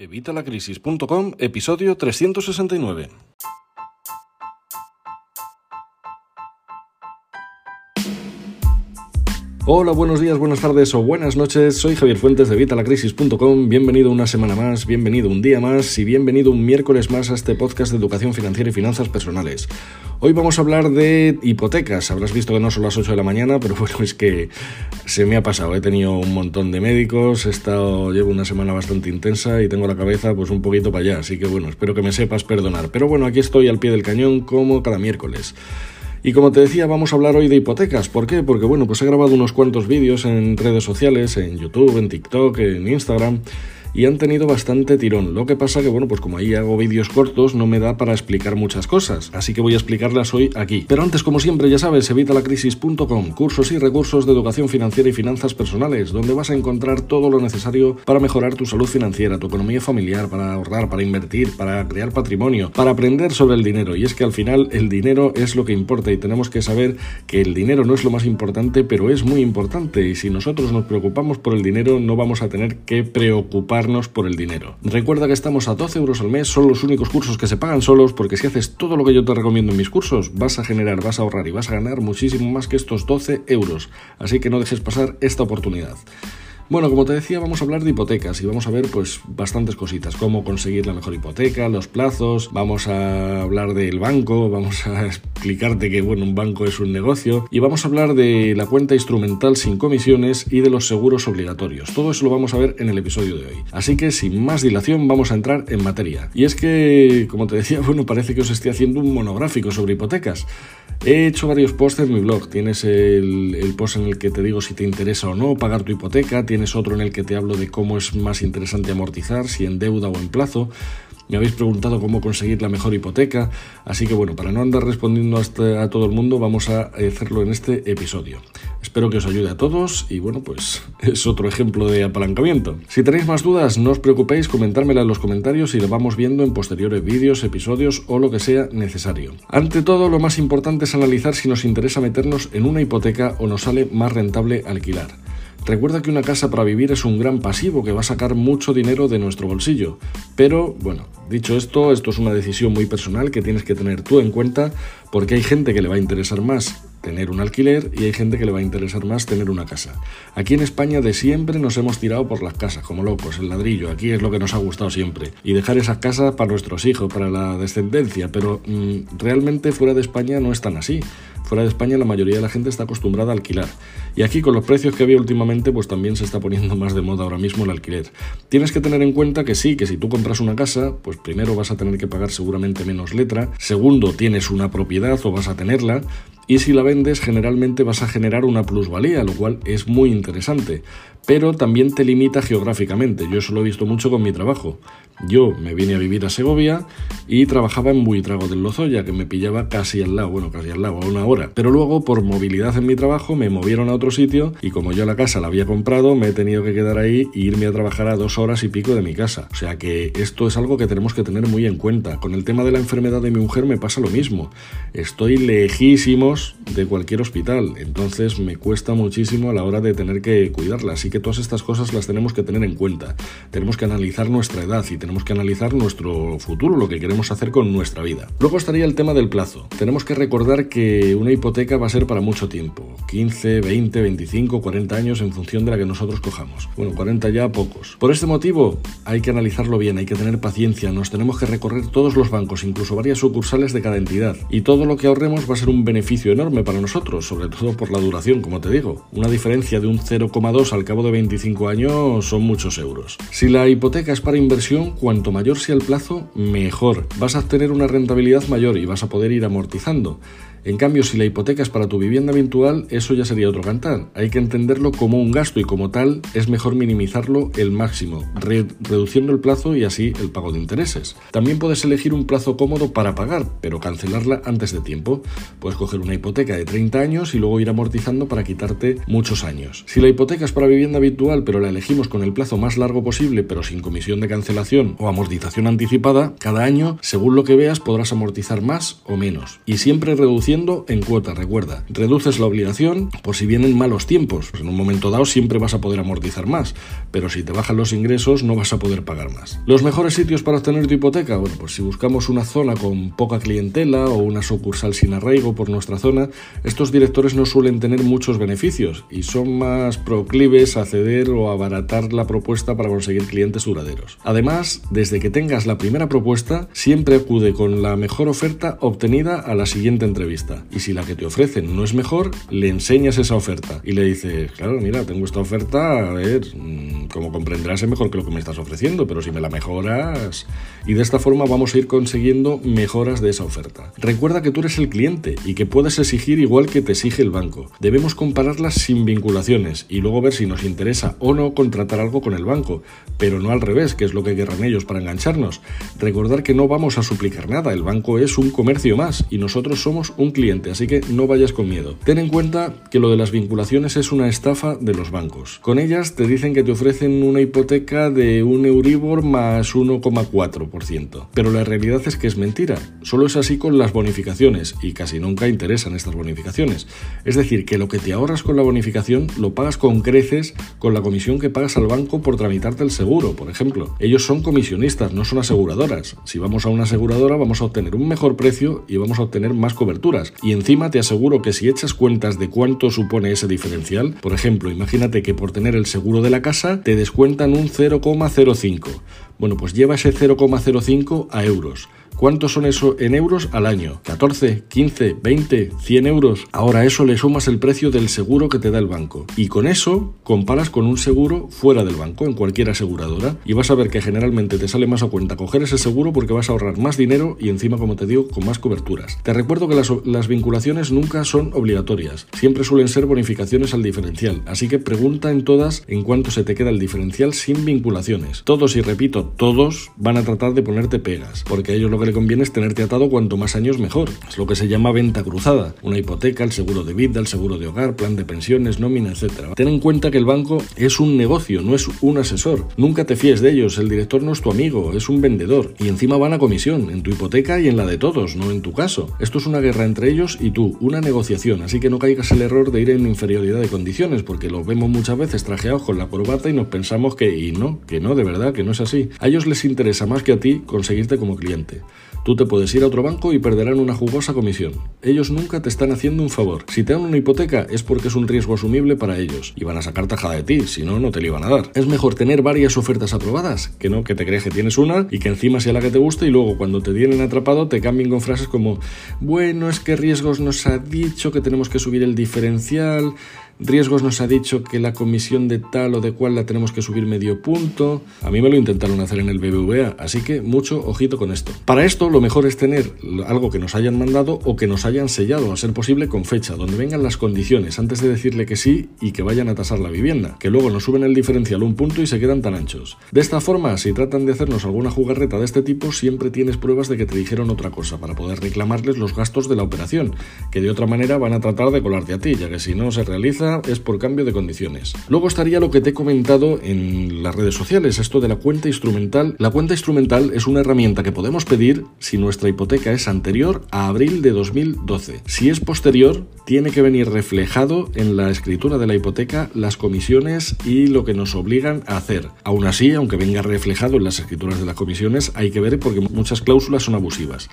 Evitalacrisis.com, episodio 369. Hola, buenos días, buenas tardes o buenas noches. Soy Javier Fuentes de Vitalacrisis.com. Bienvenido una semana más, bienvenido un día más y bienvenido un miércoles más a este podcast de educación financiera y finanzas personales. Hoy vamos a hablar de hipotecas. Habrás visto que no son las 8 de la mañana, pero bueno, es que se me ha pasado. He tenido un montón de médicos, he estado, llevo una semana bastante intensa y tengo la cabeza pues un poquito para allá. Así que bueno, espero que me sepas perdonar. Pero bueno, aquí estoy al pie del cañón como cada miércoles. Y como te decía, vamos a hablar hoy de hipotecas. ¿Por qué? Porque bueno, pues he grabado unos cuantos vídeos en redes sociales, en YouTube, en TikTok, en Instagram y han tenido bastante tirón. Lo que pasa que, bueno, pues como ahí hago vídeos cortos, no me da para explicar muchas cosas, así que voy a explicarlas hoy aquí. Pero antes, como siempre, ya sabes, evitalacrisis.com, cursos y recursos de educación financiera y finanzas personales, donde vas a encontrar todo lo necesario para mejorar tu salud financiera, tu economía familiar, para ahorrar, para invertir, para crear patrimonio, para aprender sobre el dinero. Y es que al final el dinero es lo que importa y tenemos que saber que el dinero no es lo más importante, pero es muy importante. Y si nosotros nos preocupamos por el dinero, no vamos a tener que preocupar por el dinero. Recuerda que estamos a 12 euros al mes, son los únicos cursos que se pagan solos, porque si haces todo lo que yo te recomiendo en mis cursos, vas a generar, vas a ahorrar y vas a ganar muchísimo más que estos 12 euros. Así que no dejes pasar esta oportunidad. Bueno, como te decía, vamos a hablar de hipotecas y vamos a ver pues bastantes cositas, cómo conseguir la mejor hipoteca, los plazos, vamos a hablar del banco, vamos a explicarte que bueno, un banco es un negocio y vamos a hablar de la cuenta instrumental sin comisiones y de los seguros obligatorios. Todo eso lo vamos a ver en el episodio de hoy. Así que sin más dilación vamos a entrar en materia. Y es que, como te decía, bueno, parece que os estoy haciendo un monográfico sobre hipotecas. He hecho varios posts en mi blog. Tienes el, el, post en el que te digo si te interesa o no pagar tu hipoteca. Tienes otro en el que te hablo de cómo es más interesante amortizar, si en deuda o en plazo. Me habéis preguntado cómo conseguir la mejor hipoteca, así que bueno, para no andar respondiendo a, todo el mundo, vamos a hacerlo en este episodio. Espero que os ayude a todos y bueno, pues es otro ejemplo de apalancamiento. Si tenéis más dudas, no os preocupéis, comentármela en los comentarios y lo vamos viendo en posteriores vídeos, episodios o lo que sea necesario. Ante todo, lo más importante es analizar si nos interesa meternos en una hipoteca o nos sale más rentable alquilar. Recuerda que una casa para vivir es un gran pasivo que va a sacar mucho dinero de nuestro bolsillo. Pero, bueno, dicho esto, esto es una decisión muy personal que tienes que tener tú en cuenta porque hay gente que le va a interesar más tener un alquiler y hay gente que le va a interesar más tener una casa. Aquí en España de siempre nos hemos tirado por las casas, como locos, el ladrillo, aquí es lo que nos ha gustado siempre. Y dejar esas casas para nuestros hijos, para la descendencia, pero mm, realmente fuera de España no es tan así. Fuera de España la mayoría de la gente está acostumbrada a alquilar. Y aquí con los precios que había últimamente pues también se está poniendo más de moda ahora mismo el alquiler. Tienes que tener en cuenta que sí, que si tú compras una casa, pues primero vas a tener que pagar seguramente menos letra, segundo tienes una propiedad o vas a tenerla, y si la vendes generalmente vas a generar una plusvalía, lo cual es muy interesante, pero también te limita geográficamente. Yo eso lo he visto mucho con mi trabajo. Yo me vine a vivir a Segovia y trabajaba en Buitrago del Lozoya, que me pillaba casi al lado, bueno, casi al lado, a una hora. Pero luego, por movilidad en mi trabajo, me movieron a otro sitio y como yo la casa la había comprado, me he tenido que quedar ahí e irme a trabajar a dos horas y pico de mi casa. O sea que esto es algo que tenemos que tener muy en cuenta. Con el tema de la enfermedad de mi mujer me pasa lo mismo. Estoy lejísimos de cualquier hospital, entonces me cuesta muchísimo a la hora de tener que cuidarla. Así que todas estas cosas las tenemos que tener en cuenta. Tenemos que analizar nuestra edad y tenemos que analizar nuestro futuro, lo que queremos hacer con nuestra vida. Luego estaría el tema del plazo. Tenemos que recordar que una hipoteca va a ser para mucho tiempo, 15, 20, 25, 40 años en función de la que nosotros cojamos. Bueno, 40 ya pocos. Por este motivo hay que analizarlo bien, hay que tener paciencia, nos tenemos que recorrer todos los bancos, incluso varias sucursales de cada entidad. Y todo lo que ahorremos va a ser un beneficio enorme para nosotros, sobre todo por la duración, como te digo. Una diferencia de un 0,2 al cabo de 25 años son muchos euros. Si la hipoteca es para inversión, cuanto mayor sea el plazo, mejor. Vas a tener una rentabilidad mayor y vas a poder ir amortizando. En cambio, si la hipoteca es para tu vivienda habitual, eso ya sería otro cantar. Hay que entenderlo como un gasto y como tal es mejor minimizarlo el máximo, reduciendo el plazo y así el pago de intereses. También puedes elegir un plazo cómodo para pagar, pero cancelarla antes de tiempo. Puedes coger una hipoteca de 30 años y luego ir amortizando para quitarte muchos años. Si la hipoteca es para vivienda habitual, pero la elegimos con el plazo más largo posible, pero sin comisión de cancelación o amortización anticipada, cada año, según lo que veas, podrás amortizar más o menos. Y siempre reducir reduciendo en cuota, recuerda. Reduces la obligación por si vienen malos tiempos. Pues en un momento dado siempre vas a poder amortizar más, pero si te bajan los ingresos no vas a poder pagar más. Los mejores sitios para obtener tu hipoteca, bueno, pues si buscamos una zona con poca clientela o una sucursal sin arraigo por nuestra zona, estos directores no suelen tener muchos beneficios y son más proclives a ceder o abaratar la propuesta para conseguir clientes duraderos. Además, desde que tengas la primera propuesta, siempre acude con la mejor oferta obtenida a la siguiente entrevista. Y si la que te ofrecen no es mejor, le enseñas esa oferta y le dices, claro, mira, tengo esta oferta, a ver, mm, como comprenderás es mejor que lo que me estás ofreciendo, pero si me la mejoras... Y de esta forma vamos a ir consiguiendo mejoras de esa oferta. Recuerda que tú eres el cliente y que puedes exigir igual que te exige el banco. Debemos compararlas sin vinculaciones y luego ver si nos interesa o no contratar algo con el banco, pero no al revés, que es lo que querrán ellos para engancharnos. Recordar que no vamos a suplicar nada, el banco es un comercio más y nosotros somos cliente, así que no vayas con miedo. Ten en cuenta que lo de las vinculaciones es una estafa de los bancos. Con ellas te dicen que te ofrecen una hipoteca de un Euribor más 1,4%, pero la realidad es que es mentira. Solo es así con las bonificaciones y casi nunca interesan estas bonificaciones. Es decir, que lo que te ahorras con la bonificación lo pagas con creces con la comisión que pagas al banco por tramitarte el seguro, por ejemplo. Ellos son comisionistas, no son aseguradoras. Si vamos a una aseguradora vamos a obtener un mejor precio y vamos a obtener más Y encima te aseguro que si echas cuentas de cuánto supone ese diferencial, por ejemplo, imagínate que por tener el seguro de la casa te descuentan un 0,05. Bueno, pues lleva ese 0,05 a euros. ¿Cuántos son eso en euros al año? ¿14, 15, 20, 100 euros? Ahora eso le sumas el precio del seguro que te da el banco. Y con eso comparas con un seguro fuera del banco, en cualquier aseguradora, y vas a ver que generalmente te sale más a cuenta coger ese seguro porque vas a ahorrar más dinero y encima, como te digo, con más coberturas. Te recuerdo que las, vinculaciones nunca son obligatorias, siempre suelen ser bonificaciones al diferencial, así que pregunta en todas en cuánto se te queda el diferencial sin vinculaciones. Todos, y repito, todos van a tratar de ponerte pegas, porque ellos lo que conviene es tenerte atado cuanto más años mejor. Es lo que se llama venta cruzada. Una hipoteca, el seguro de vida, el seguro de hogar, plan de pensiones, nómina, etc. Ten en cuenta que el banco es un negocio, no es un asesor. Nunca te fíes de ellos, el director no es tu amigo, es un vendedor. Y encima van a comisión, en tu hipoteca y en la de todos, no en tu caso. Esto es una guerra entre ellos y tú, una negociación, así que no caigas el error de ir en inferioridad de condiciones, porque lo vemos muchas veces trajeados con la corbata y nos pensamos que, y no, que no, de verdad, que no es así. A ellos les interesa más que a ti conseguirte como cliente. Tú te puedes ir a otro banco y perderán una jugosa comisión. Ellos nunca te están haciendo un favor. Si te dan una hipoteca es porque es un riesgo asumible para ellos y van a sacar tajada de ti, si no, no te lo iban a dar. Es mejor tener varias ofertas aprobadas que no que te crees que tienes una y que encima sea la que te guste y luego cuando te tienen atrapado te cambien con frases como bueno, es que riesgos nos ha dicho que tenemos que subir el diferencial, Riesgos nos ha dicho que la comisión de tal o de cual la tenemos que subir medio punto. A mí me lo intentaron hacer en el BBVA, así que mucho ojito con esto. Para esto lo mejor es tener algo que nos hayan mandado o que nos hayan sellado, a ser posible con fecha, donde vengan las condiciones antes de decirle que sí y que vayan a tasar la vivienda, que luego nos suben el diferencial un punto y se quedan tan anchos. De esta forma, si tratan de hacernos alguna jugarreta de este tipo, siempre tienes pruebas de que te dijeron otra cosa para poder reclamarles los gastos de la operación, que de otra manera van a tratar de colarte a ti, ya que si no se realiza es por cambio de condiciones. Luego estaría lo que te he comentado en las redes sociales, esto de la cuenta instrumental. La cuenta instrumental es una herramienta que podemos pedir si nuestra hipoteca es anterior a abril de 2012. Si es posterior, tiene que venir reflejado en la escritura de la hipoteca las comisiones y lo que nos obligan a hacer. Aún así, aunque venga reflejado en las escrituras de las comisiones, hay que ver porque muchas cláusulas son abusivas.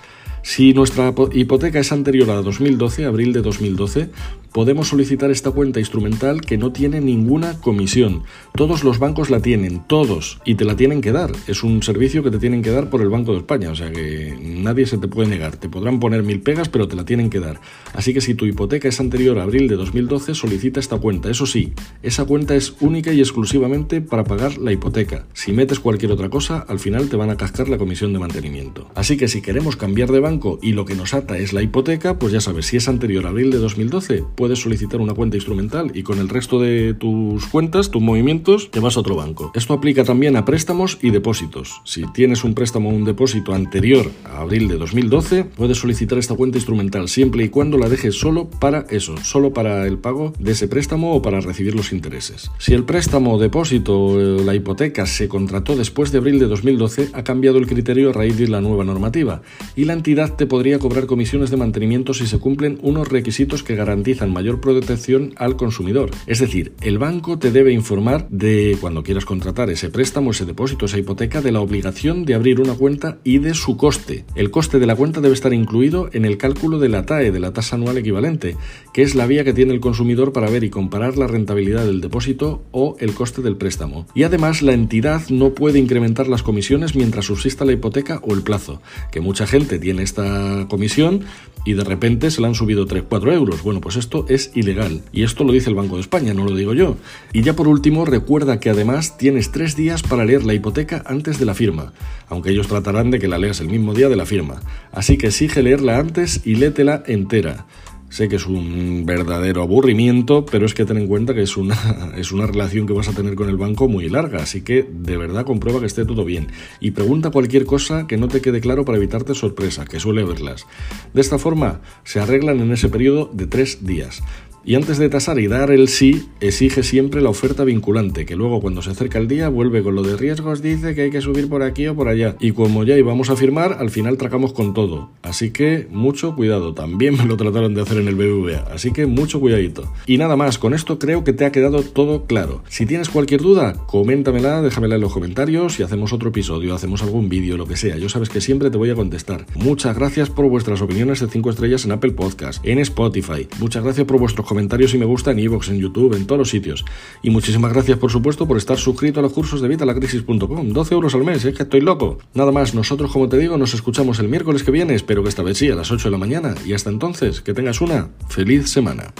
Si nuestra hipoteca es anterior a 2012, abril de 2012, podemos solicitar esta cuenta instrumental que no tiene ninguna comisión. Todos los bancos la tienen, todos, y te la tienen que dar. Es un servicio que te tienen que dar por el Banco de España, o sea que nadie se te puede negar. Te podrán poner mil pegas, pero te la tienen que dar. Así que si tu hipoteca es anterior a abril de 2012, solicita esta cuenta. Eso sí, esa cuenta es única y exclusivamente para pagar la hipoteca. Si metes cualquier otra cosa, al final te van a cascar la comisión de mantenimiento. Así que si queremos cambiar de banco, y lo que nos ata es la hipoteca, pues ya sabes, si es anterior a abril de 2012, puedes solicitar una cuenta instrumental y con el resto de tus cuentas, tus movimientos, te vas a otro banco. Esto aplica también a préstamos y depósitos. Si tienes un préstamo o un depósito anterior a abril de 2012, puedes solicitar esta cuenta instrumental siempre y cuando la dejes solo para eso, solo para el pago de ese préstamo o para recibir los intereses. Si el préstamo, depósito o la hipoteca se contrató después de abril de 2012, ha cambiado el criterio a raíz de la nueva normativa y la entidad te podría cobrar comisiones de mantenimiento si se cumplen unos requisitos que garantizan mayor protección al consumidor. Es decir, el banco te debe informar de cuando quieras contratar ese préstamo, ese depósito, esa hipoteca, de la obligación de abrir una cuenta y de su coste. El coste de la cuenta debe estar incluido en el cálculo de la TAE, de la tasa anual equivalente, que es la vía que tiene el consumidor para ver y comparar la rentabilidad del depósito o el coste del préstamo. Y además la entidad no puede incrementar las comisiones mientras subsista la hipoteca o el plazo, que mucha gente tiene esta comisión y de repente se le han subido 3-4 euros. Bueno, pues esto es ilegal. Y esto lo dice el Banco de España, no lo digo yo. Y ya por último, recuerda que además tienes tres días para leer la hipoteca antes de la firma, aunque ellos tratarán de que la leas el mismo día de la firma. Así que exige leerla antes y létela entera. Sé que es un verdadero aburrimiento, pero es que ten en cuenta que es una, es una relación que vas a tener con el banco muy larga, así que de verdad comprueba que esté todo bien. Y pregunta cualquier cosa que no te quede claro para evitarte sorpresa, que suele verlas. De esta forma, se arreglan en ese periodo de tres días. Y antes de tasar y dar el sí, exige siempre la oferta vinculante, que luego cuando se acerca el día vuelve con lo de riesgos, dice que hay que subir por aquí o por allá. Y como ya íbamos a firmar, al final tracamos con todo. Así que mucho cuidado, también me lo trataron de hacer en el BBVA, así que mucho cuidadito. Y nada más, con esto creo que te ha quedado todo claro. Si tienes cualquier duda, coméntamela, déjamela en los comentarios y hacemos otro episodio, hacemos algún vídeo, lo que sea. Yo sabes que siempre te voy a contestar. Muchas gracias por vuestras opiniones de 5 estrellas en Apple Podcast, en Spotify. Muchas gracias por vuestros comentarios comentarios y me gusta en iVoox, en YouTube, en todos los sitios. Y muchísimas gracias, por supuesto, por estar suscrito a los cursos de Vitalacrisis.com. 12 euros al mes, es que estoy loco. Nada más, nosotros, como te digo, nos escuchamos el miércoles que viene, espero que esta vez sí, a las 8 de la mañana. Y hasta entonces, que tengas una feliz semana.